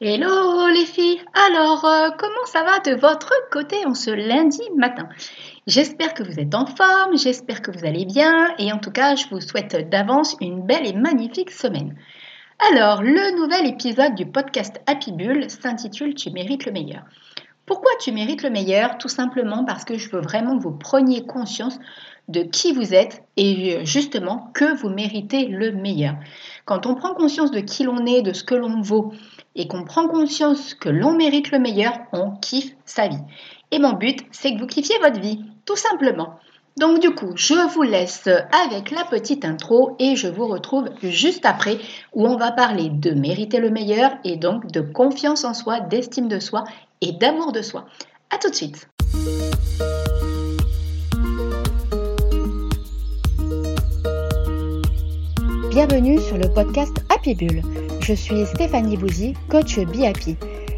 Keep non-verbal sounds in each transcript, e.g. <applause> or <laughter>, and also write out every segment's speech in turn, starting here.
Hello les filles Alors, euh, comment ça va de votre côté en ce lundi matin? J'espère que vous êtes en forme, j'espère que vous allez bien et en tout cas, je vous souhaite d'avance une belle et magnifique semaine. Alors, le nouvel épisode du podcast Happy Bull s'intitule Tu mérites le meilleur. Pourquoi tu mérites le meilleur? Tout simplement parce que je veux vraiment que vous preniez conscience de qui vous êtes et justement que vous méritez le meilleur. Quand on prend conscience de qui l'on est, de ce que l'on vaut, et qu'on prend conscience que l'on mérite le meilleur, on kiffe sa vie. Et mon but, c'est que vous kiffiez votre vie, tout simplement. Donc du coup, je vous laisse avec la petite intro et je vous retrouve juste après où on va parler de mériter le meilleur et donc de confiance en soi, d'estime de soi et d'amour de soi. A tout de suite. Bienvenue sur le podcast Happy Bull je suis Stéphanie Bouzy, coach Be Happy.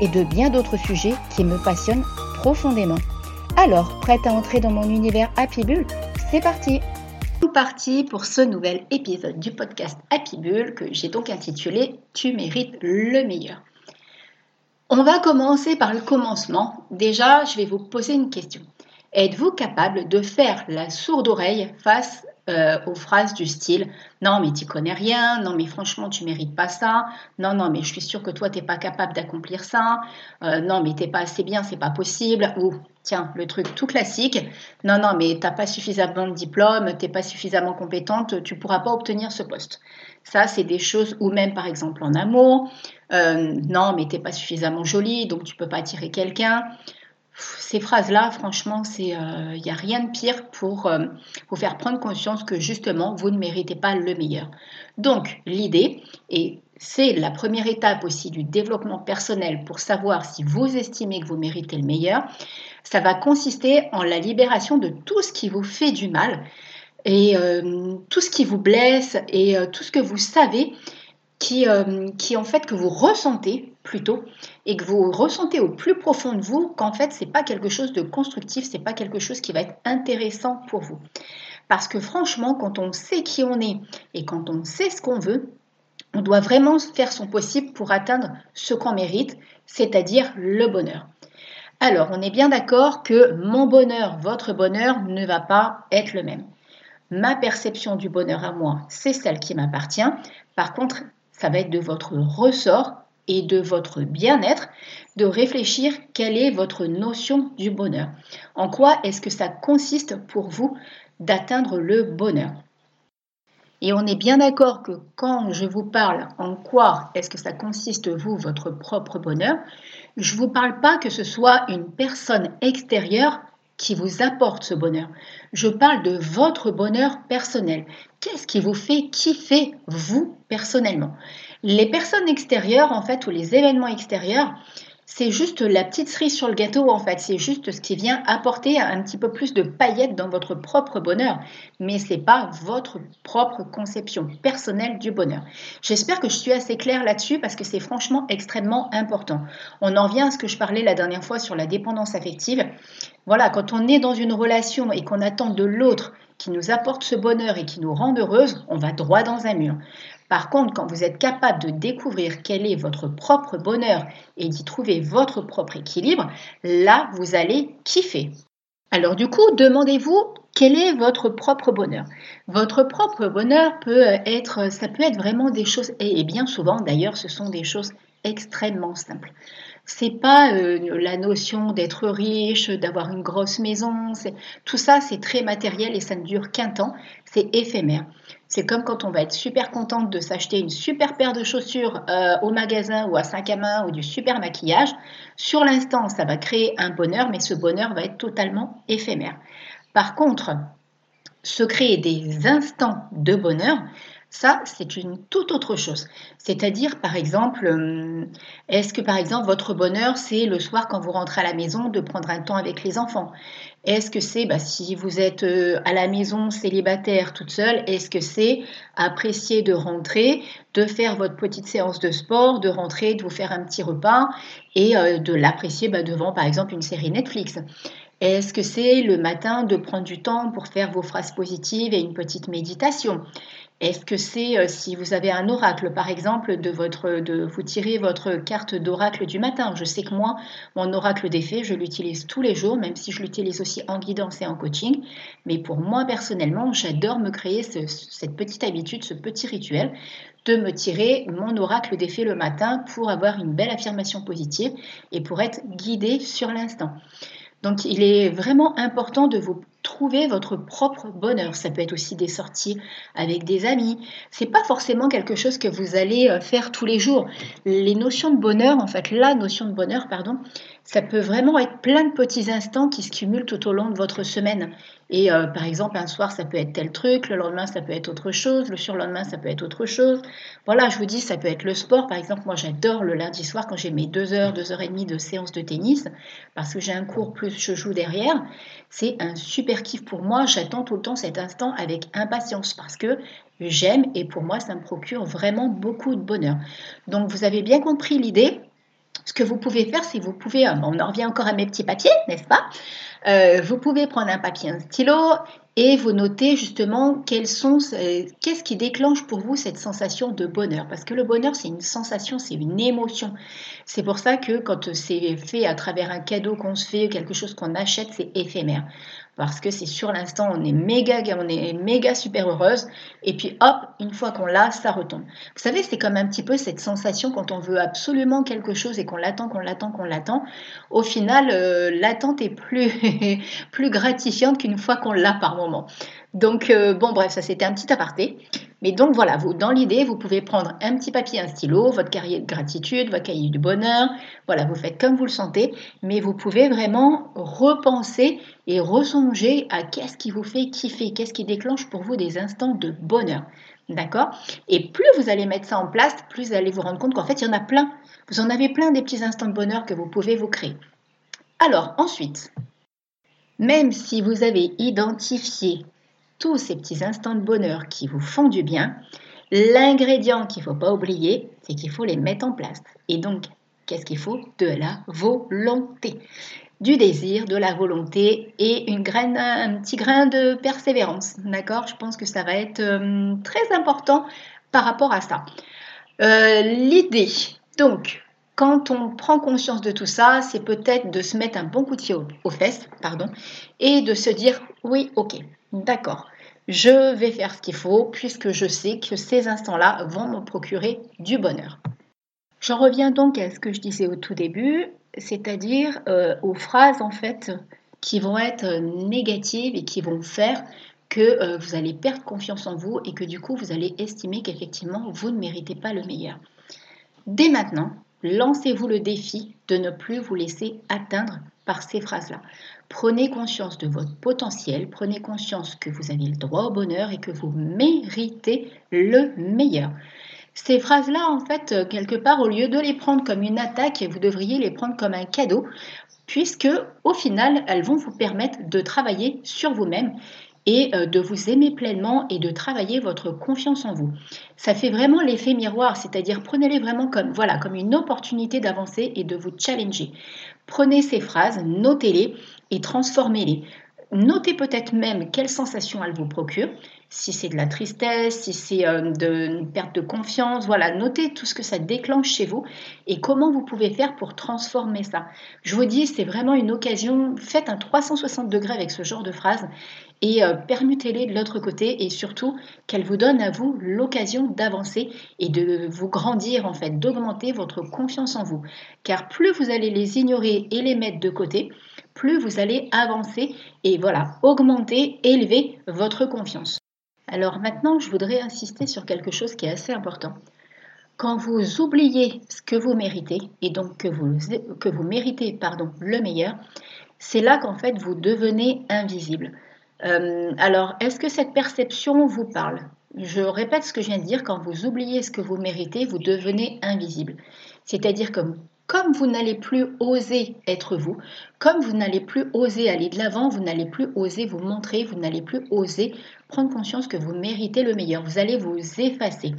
et de bien d'autres sujets qui me passionnent profondément. Alors, prête à entrer dans mon univers Happy Bull C'est parti parti pour ce nouvel épisode du podcast Happy Bull que j'ai donc intitulé Tu mérites le meilleur. On va commencer par le commencement. Déjà, je vais vous poser une question. Êtes-vous capable de faire la sourde oreille face euh, aux phrases du style non mais tu connais rien, non mais franchement tu mérites pas ça, non non mais je suis sûre que toi t'es pas capable d'accomplir ça, euh, non mais t'es pas assez bien, c'est pas possible, ou tiens le truc tout classique, non non mais t'as pas suffisamment de diplôme, t'es pas suffisamment compétente, tu pourras pas obtenir ce poste. Ça c'est des choses ou même par exemple en amour, euh, non mais t'es pas suffisamment jolie donc tu peux pas attirer quelqu'un ces phrases-là, franchement, il n'y euh, a rien de pire pour euh, vous faire prendre conscience que justement, vous ne méritez pas le meilleur. Donc, l'idée, et c'est la première étape aussi du développement personnel pour savoir si vous estimez que vous méritez le meilleur, ça va consister en la libération de tout ce qui vous fait du mal et euh, tout ce qui vous blesse et tout ce que vous savez qui, qui en fait que vous ressentez plutôt et que vous ressentez au plus profond de vous qu'en fait c'est pas quelque chose de constructif, c'est pas quelque chose qui va être intéressant pour vous. Parce que franchement, quand on sait qui on est et quand on sait ce qu'on veut, on doit vraiment faire son possible pour atteindre ce qu'on mérite, c'est-à-dire le bonheur. Alors, on est bien d'accord que mon bonheur, votre bonheur ne va pas être le même. Ma perception du bonheur à moi, c'est celle qui m'appartient. Par contre, ça va être de votre ressort et de votre bien-être de réfléchir quelle est votre notion du bonheur. En quoi est-ce que ça consiste pour vous d'atteindre le bonheur? Et on est bien d'accord que quand je vous parle en quoi est-ce que ça consiste, vous, votre propre bonheur, je ne vous parle pas que ce soit une personne extérieure qui vous apporte ce bonheur. Je parle de votre bonheur personnel. Qu'est-ce qui vous fait kiffer, vous, personnellement les personnes extérieures, en fait, ou les événements extérieurs, c'est juste la petite cerise sur le gâteau, en fait. C'est juste ce qui vient apporter un petit peu plus de paillettes dans votre propre bonheur. Mais ce n'est pas votre propre conception personnelle du bonheur. J'espère que je suis assez claire là-dessus parce que c'est franchement extrêmement important. On en vient à ce que je parlais la dernière fois sur la dépendance affective. Voilà, quand on est dans une relation et qu'on attend de l'autre qui nous apporte ce bonheur et qui nous rend heureuse, on va droit dans un mur. Par contre, quand vous êtes capable de découvrir quel est votre propre bonheur et d'y trouver votre propre équilibre, là, vous allez kiffer. Alors du coup, demandez-vous quel est votre propre bonheur? Votre propre bonheur peut être, ça peut être vraiment des choses, et bien souvent d'ailleurs, ce sont des choses extrêmement simples. C'est pas euh, la notion d'être riche, d'avoir une grosse maison. Tout ça, c'est très matériel et ça ne dure qu'un temps. C'est éphémère. C'est comme quand on va être super contente de s'acheter une super paire de chaussures euh, au magasin ou à 5 à main ou du super maquillage. Sur l'instant, ça va créer un bonheur, mais ce bonheur va être totalement éphémère. Par contre, se créer des instants de bonheur, Ça, c'est une toute autre chose. C'est-à-dire, par exemple, euh, est-ce que, par exemple, votre bonheur, c'est le soir quand vous rentrez à la maison de prendre un temps avec les enfants? Est-ce que c'est, bah, si vous êtes euh, à la maison célibataire toute seule, est-ce que c'est apprécier de rentrer, de faire votre petite séance de sport, de rentrer, de vous faire un petit repas et euh, de l'apprécier bah, devant, par exemple, une série Netflix? Est-ce que c'est le matin de prendre du temps pour faire vos phrases positives et une petite méditation? Est-ce que c'est euh, si vous avez un oracle, par exemple, de, votre, de vous tirer votre carte d'oracle du matin Je sais que moi, mon oracle d'effet, je l'utilise tous les jours, même si je l'utilise aussi en guidance et en coaching. Mais pour moi, personnellement, j'adore me créer cette petite habitude, ce petit rituel de me tirer mon oracle d'effet le matin pour avoir une belle affirmation positive et pour être guidé sur l'instant. Donc il est vraiment important de vous trouver votre propre bonheur. Ça peut être aussi des sorties avec des amis. C'est pas forcément quelque chose que vous allez euh, faire tous les jours. Les notions de bonheur, en fait, la notion de bonheur, pardon, ça peut vraiment être plein de petits instants qui se cumulent tout au long de votre semaine. Et euh, par exemple, un soir, ça peut être tel truc, le lendemain, ça peut être autre chose, le surlendemain, ça peut être autre chose. Voilà, je vous dis, ça peut être le sport. Par exemple, moi, j'adore le lundi soir quand j'ai mes deux heures, deux heures et demie de séance de tennis, parce que j'ai un cours plus je joue derrière. C'est un super pour moi. J'attends tout le temps cet instant avec impatience parce que j'aime et pour moi, ça me procure vraiment beaucoup de bonheur. Donc, vous avez bien compris l'idée. Ce que vous pouvez faire, c'est vous pouvez, euh, on en revient encore à mes petits papiers, n'est-ce pas? Euh, Vous pouvez prendre un papier, un stylo et vous notez justement quels sont, qu'est-ce qui déclenche pour vous cette sensation de bonheur? Parce que le bonheur, c'est une sensation, c'est une émotion. C'est pour ça que quand c'est fait à travers un cadeau qu'on se fait, quelque chose qu'on achète, c'est éphémère parce que c'est sur l'instant, on est méga, on est méga super heureuse, et puis hop, une fois qu'on l'a, ça retombe. Vous savez, c'est comme un petit peu cette sensation quand on veut absolument quelque chose et qu'on l'attend, qu'on l'attend, qu'on l'attend. Au final, euh, l'attente est plus, <laughs> plus gratifiante qu'une fois qu'on l'a par. Donc, euh, bon, bref, ça c'était un petit aparté. Mais donc voilà, vous, dans l'idée, vous pouvez prendre un petit papier, un stylo, votre cahier de gratitude, votre cahier du bonheur. Voilà, vous faites comme vous le sentez, mais vous pouvez vraiment repenser et ressonger à qu'est-ce qui vous fait kiffer, qu'est-ce qui déclenche pour vous des instants de bonheur. D'accord? Et plus vous allez mettre ça en place, plus vous allez vous rendre compte qu'en fait, il y en a plein. Vous en avez plein des petits instants de bonheur que vous pouvez vous créer. Alors, ensuite, même si vous avez identifié tous ces petits instants de bonheur qui vous font du bien, l'ingrédient qu'il ne faut pas oublier, c'est qu'il faut les mettre en place. Et donc, qu'est-ce qu'il faut? De la volonté. Du désir, de la volonté et une graine, un petit grain de persévérance. D'accord? Je pense que ça va être euh, très important par rapport à ça. Euh, l'idée, donc, quand on prend conscience de tout ça, c'est peut-être de se mettre un bon coup de pied aux fesses, pardon, et de se dire oui, ok, D'accord. Je vais faire ce qu'il faut puisque je sais que ces instants-là vont me procurer du bonheur. J'en reviens donc à ce que je disais au tout début, c'est-à-dire euh, aux phrases en fait qui vont être négatives et qui vont faire que euh, vous allez perdre confiance en vous et que du coup vous allez estimer qu'effectivement vous ne méritez pas le meilleur. Dès maintenant, lancez-vous le défi de ne plus vous laisser atteindre par ces phrases-là. Prenez conscience de votre potentiel, prenez conscience que vous avez le droit au bonheur et que vous méritez le meilleur. Ces phrases-là, en fait, euh, quelque part, au lieu de les prendre comme une attaque, vous devriez les prendre comme un cadeau, puisque au final, elles vont vous permettre de travailler sur vous-même et euh, de vous aimer pleinement et de travailler votre confiance en vous. Ça fait vraiment l'effet miroir, c'est-à-dire prenez-les vraiment comme voilà, comme une opportunité d'avancer et de vous challenger. Prenez ces phrases, notez-les et transformez-les. Notez peut-être même quelles sensations elles vous procurent. Si c'est de la tristesse, si c'est euh, de, une perte de confiance, voilà, notez tout ce que ça déclenche chez vous et comment vous pouvez faire pour transformer ça. Je vous dis, c'est vraiment une occasion. Faites un 360 degrés avec ce genre de phrase et euh, permutez-les de l'autre côté et surtout qu'elles vous donnent à vous l'occasion d'avancer et de vous grandir en fait, d'augmenter votre confiance en vous. Car plus vous allez les ignorer et les mettre de côté, plus vous allez avancer et voilà, augmenter, élever votre confiance. Alors maintenant, je voudrais insister sur quelque chose qui est assez important. Quand vous oubliez ce que vous méritez, et donc que vous, que vous méritez pardon, le meilleur, c'est là qu'en fait vous devenez invisible. Euh, alors, est-ce que cette perception vous parle? Je répète ce que je viens de dire, quand vous oubliez ce que vous méritez, vous devenez invisible. C'est-à-dire que comme vous n'allez plus oser être vous, comme vous n'allez plus oser aller de l'avant, vous n'allez plus oser vous montrer, vous n'allez plus oser prendre conscience que vous méritez le meilleur. Vous allez vous effacer.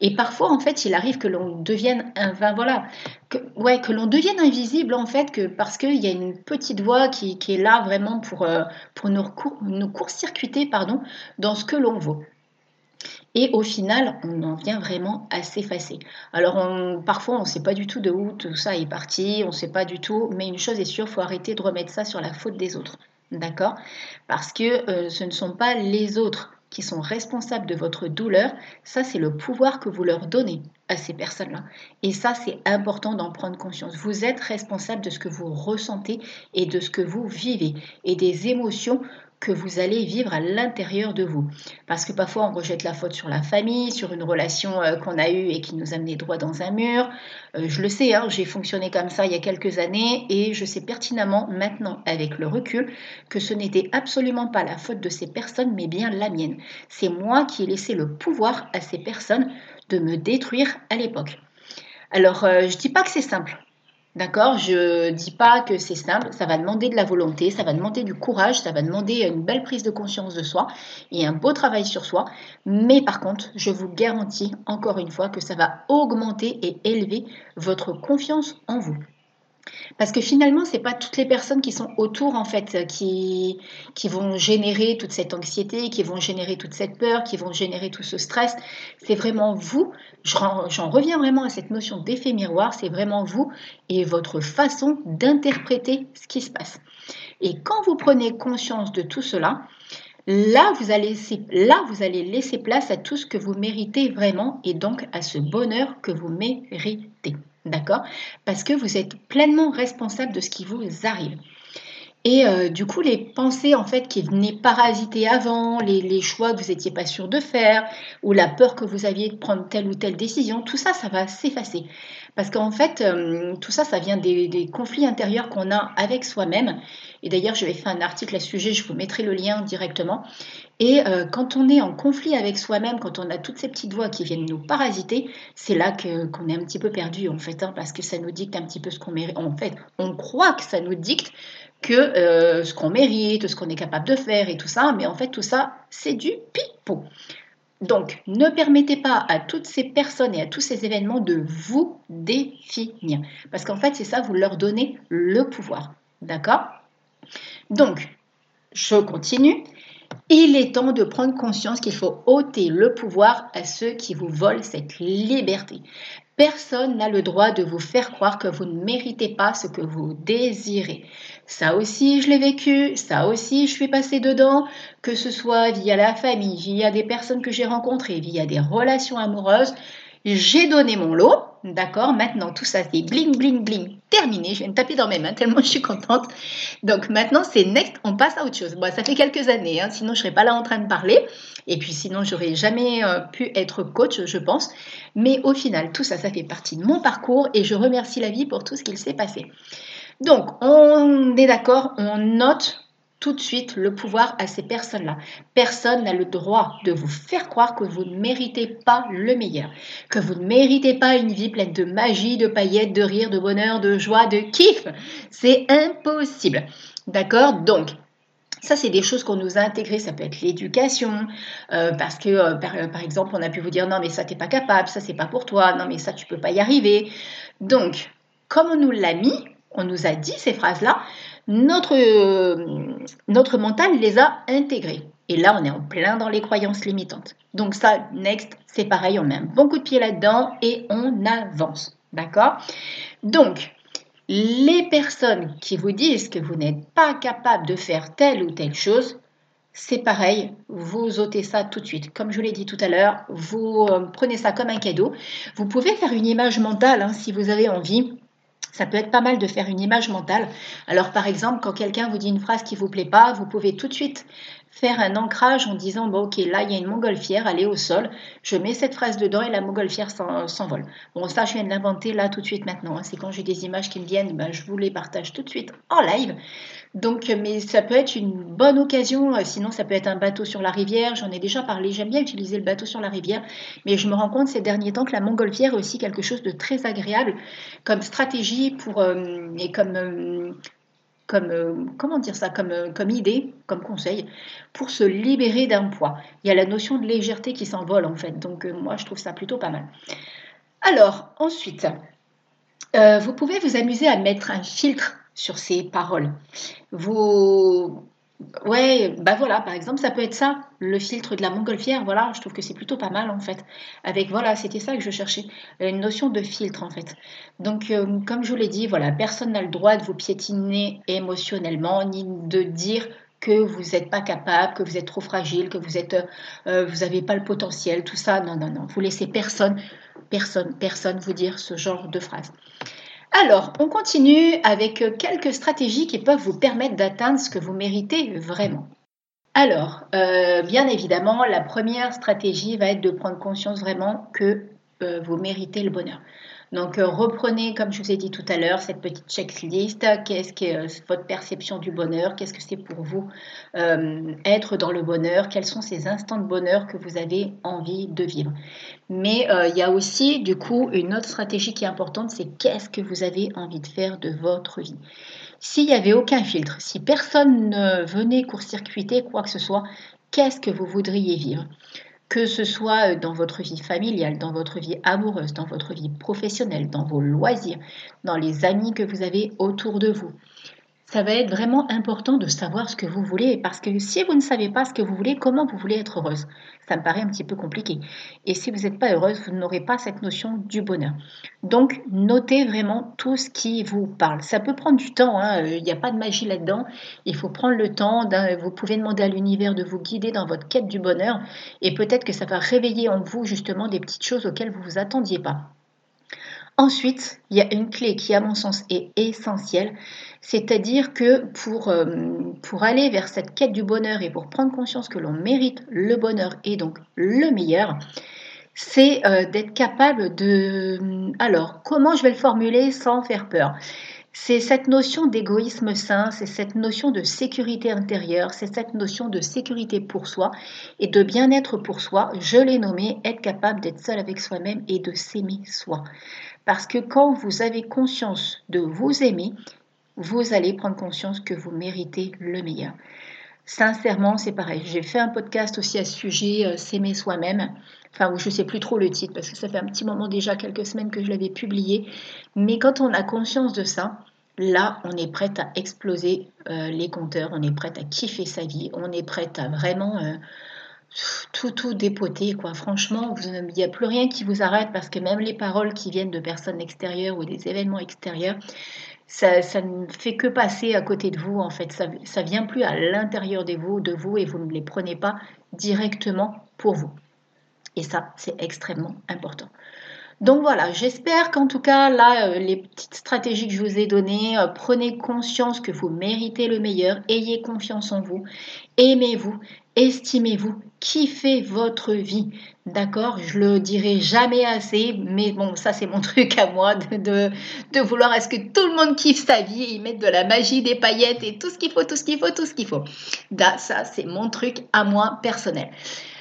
Et parfois, en fait, il arrive que l'on devienne, enfin voilà, que, l'on devienne invisible en fait, que parce qu'il y a une petite voix qui, est là vraiment pour, euh, pour nous, court-circuiter, dans ce que l'on vaut. Et au final, on en vient vraiment à s'effacer. Alors parfois, on ne sait pas du tout de où tout ça est parti, on ne sait pas du tout, mais une chose est sûre, il faut arrêter de remettre ça sur la faute des autres. D'accord? Parce que euh, ce ne sont pas les autres qui sont responsables de votre douleur, ça c'est le pouvoir que vous leur donnez à ces personnes-là. Et ça c'est important d'en prendre conscience. Vous êtes responsable de ce que vous ressentez et de ce que vous vivez et des émotions que vous allez vivre à l'intérieur de vous. Parce que parfois on rejette la faute sur la famille, sur une relation euh, qu'on a eue et qui nous a mené droit dans un mur. Euh, je le sais, hein, j'ai fonctionné comme ça il y a quelques années et je sais pertinemment maintenant avec le recul que ce n'était absolument pas la faute de ces personnes mais bien la mienne. C'est moi qui ai laissé le pouvoir à ces personnes de me détruire à l'époque. Alors, euh, je ne dis pas que c'est simple. D'accord Je ne dis pas que c'est simple, ça va demander de la volonté, ça va demander du courage, ça va demander une belle prise de conscience de soi et un beau travail sur soi. Mais par contre, je vous garantis encore une fois que ça va augmenter et élever votre confiance en vous. Parce que finalement, ce n'est pas toutes les personnes qui sont autour, en fait, qui, qui vont générer toute cette anxiété, qui vont générer toute cette peur, qui vont générer tout ce stress. C'est vraiment vous. J'en reviens vraiment à cette notion d'effet miroir. C'est vraiment vous et votre façon d'interpréter ce qui se passe. Et quand vous prenez conscience de tout cela, là vous, allez, là, vous allez laisser place à tout ce que vous méritez vraiment et donc à ce bonheur que vous méritez. D'accord? Parce que vous êtes pleinement responsable de ce qui vous arrive. Et euh, du coup, les pensées en fait qui venaient parasiter avant, les, choix que vous n'étiez pas sûr de faire, ou la peur que vous aviez de prendre telle ou telle décision, tout ça, ça va s'effacer. Parce qu'en fait, euh, tout ça, ça vient des, conflits intérieurs qu'on a avec soi-même. Et d'ailleurs, je vais faire un article à ce sujet, je vous mettrai le lien directement. Et euh, quand on est en conflit avec soi-même, quand on a toutes ces petites voix qui viennent nous parasiter, c'est là qu'on est un petit peu perdu en fait, hein, parce que ça nous dicte un petit peu ce qu'on mérite. En fait, on croit que ça nous dicte que euh, ce qu'on mérite, ce qu'on est capable de faire et tout ça, mais en fait, tout ça, c'est du pipeau. Donc, ne permettez pas à toutes ces personnes et à tous ces événements de vous définir. Parce qu'en fait, c'est ça, vous leur donnez le pouvoir. D'accord? Donc, je continue. Il est temps de prendre conscience qu'il faut ôter le pouvoir à ceux qui vous volent cette liberté. Personne n'a le droit de vous faire croire que vous ne méritez pas ce que vous désirez. Ça aussi, je l'ai vécu, ça aussi, je suis passée dedans, que ce soit via la famille, via des personnes que j'ai rencontrées, via des relations amoureuses. J'ai donné mon lot, d'accord? Maintenant, tout ça, c'est bling, bling, bling, terminé. Je vais me taper dans mes mains tellement je suis contente. Donc maintenant, c'est next, on passe à autre chose. Bon, ça fait quelques années, hein, sinon je serais pas là en train de parler. Et puis sinon, j'aurais jamais euh, pu être coach, je pense. Mais au final, tout ça, ça fait partie de mon parcours et je remercie la vie pour tout ce qu'il s'est passé. Donc, on est d'accord, on note tout de suite le pouvoir à ces personnes-là. Personne n'a le droit de vous faire croire que vous ne méritez pas le meilleur, que vous ne méritez pas une vie pleine de magie, de paillettes, de rire, de bonheur, de joie, de kiff. C'est impossible. D'accord? Donc, ça, c'est des choses qu'on nous a intégrées. Ça peut être l'éducation, euh, parce que, euh, par, exemple, on a pu vous dire non, mais ça, t'es pas capable, ça, c'est pas pour toi, non, mais ça, tu peux pas y arriver. Donc, comme on nous l'a mis, on nous a dit ces phrases-là, notre, notre mental les a intégrées. Et là, on est en plein dans les croyances limitantes. Donc ça, next, c'est pareil, on met un bon coup de pied là-dedans et on avance. D'accord? Donc, les personnes qui vous disent que vous n'êtes pas capable de faire telle ou telle chose, c'est pareil, vous ôtez ça tout de suite. Comme je vous l'ai dit tout à l'heure, vous euh, prenez ça comme un cadeau. Vous pouvez faire une image mentale hein, si vous avez envie ça peut être pas mal de faire une image mentale. Alors par exemple, quand quelqu'un vous dit une phrase qui vous plaît pas, vous pouvez tout de suite faire un ancrage en disant bon ok là il y a une montgolfière, elle au sol, je mets cette phrase dedans et la montgolfière s'envole. Bon ça je viens de l'inventer là tout de suite maintenant, hein. c'est quand j'ai des images qui me viennent, ben, je vous les partage tout de suite en live. Donc mais ça peut être une bonne occasion, euh, sinon ça peut être un bateau sur la rivière, j'en ai déjà parlé, j'aime bien utiliser le bateau sur la rivière, mais je me rends compte ces derniers temps que la montgolfière est aussi quelque chose de très agréable comme stratégie pour, euh, et comme... Euh, comme, euh, comment dire ça, comme, euh, comme idée, comme conseil, pour se libérer d'un poids. Il y a la notion de légèreté qui s'envole en fait, donc euh, moi je trouve ça plutôt pas mal. Alors, ensuite, vous pouvez vous amuser à mettre un filtre sur ces paroles. Vous, Ouais, bah voilà, par exemple, ça peut être ça, le filtre de la montgolfière, voilà, je trouve que c'est plutôt pas mal en fait. Avec, voilà, c'était ça que je cherchais, une notion de filtre en fait. Donc, euh, comme je vous l'ai dit, voilà, personne n'a le droit de vous piétiner émotionnellement, ni de dire que vous n'êtes pas capable, que vous êtes trop fragile, que vous êtes, euh, vous n'avez pas le potentiel, tout ça, non, non, non, vous laissez personne, personne, personne vous dire ce genre de phrase. Alors, on continue avec quelques stratégies qui peuvent vous permettre d'atteindre ce que vous méritez vraiment. Alors, euh, bien évidemment, la première stratégie va être de prendre conscience vraiment que euh, vous méritez le bonheur. Donc euh, reprenez, comme je vous ai dit tout à l'heure, cette petite checklist. Qu'est-ce que euh, votre perception du bonheur? Qu'est-ce que c'est pour vous euh, être dans le bonheur? Quels sont ces instants de bonheur que vous avez envie de vivre? Mais il y a aussi, du coup, une autre stratégie qui est importante, c'est qu'est-ce que vous avez envie de faire de votre vie? S'il n'y avait aucun filtre, si personne ne venait court-circuiter quoi que ce soit, qu'est-ce que vous voudriez vivre? Que ce soit dans votre vie familiale, dans votre vie amoureuse, dans votre vie professionnelle, dans vos loisirs, dans les amis que vous avez autour de vous ça va être vraiment important de savoir ce que vous voulez parce que si vous ne savez pas ce que vous voulez, comment vous voulez être heureuse? Ça me paraît un petit peu compliqué. Et si vous n'êtes pas heureuse, vous n'aurez pas cette notion du bonheur. Donc, notez vraiment tout ce qui vous parle. Ça peut prendre du temps, hein. il n'y a pas de magie là-dedans. Il faut prendre le temps. Vous pouvez demander à l'univers de vous guider dans votre quête du bonheur et peut-être que ça va réveiller en vous justement des petites choses auxquelles vous ne vous attendiez pas. Ensuite, il y a une clé qui, à mon sens, est essentielle, c'est-à-dire que pour, euh, pour aller vers cette quête du bonheur et pour prendre conscience que l'on mérite le bonheur et donc le meilleur, c'est euh, d'être capable de... Alors, comment je vais le formuler sans faire peur? C'est cette notion d'égoïsme sain, c'est cette notion de sécurité intérieure, c'est cette notion de sécurité pour soi et de bien-être pour soi. Je l'ai nommé être capable d'être seul avec soi-même et de s'aimer soi. Parce que quand vous avez conscience de vous aimer, vous allez prendre conscience que vous méritez le meilleur. Sincèrement, c'est pareil. J'ai fait un podcast aussi à ce sujet, euh, s'aimer soi-même. Enfin, je ne sais plus trop le titre parce que ça fait un petit moment déjà, quelques semaines que je l'avais publié. Mais quand on a conscience de ça, là, on est prête à exploser euh, les compteurs, on est prête à kiffer sa vie, on est prête à vraiment euh, tout, tout dépoter, quoi. Franchement, il n'y a plus rien qui vous arrête parce que même les paroles qui viennent de personnes extérieures ou des événements extérieurs, ça, ne fait que passer à côté de vous, en fait. Ça, ça vient plus à l'intérieur de vous, de vous et vous ne les prenez pas directement pour vous. Et ça, c'est extrêmement important. Donc voilà, j'espère qu'en tout cas, là, euh, les petites stratégies que je vous ai données, euh, prenez conscience que vous méritez le meilleur, ayez confiance en vous, aimez-vous, estimez-vous, kiffez votre vie. D'accord? Je le dirai jamais assez, mais bon, ça c'est mon <laughs> truc à moi de, de, vouloir est ce que tout le monde kiffe sa vie, et y mettre de la magie, des paillettes et tout ce qu'il faut, tout ce qu'il faut, tout ce qu'il faut. ça c'est mon truc à moi personnel.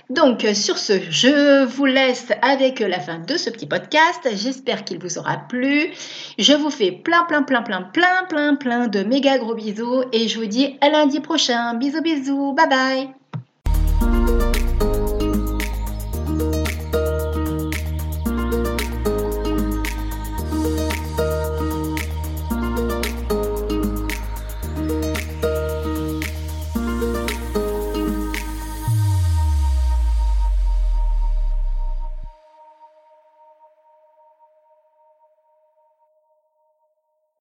Donc, euh, sur ce, je vous laisse avec la fin de ce petit podcast. J'espère qu'il vous aura plu. Je vous fais plein, plein, plein, plein, plein, plein, plein de méga gros bisous et je vous dis à lundi prochain. Bisous, bisous. Bye bye.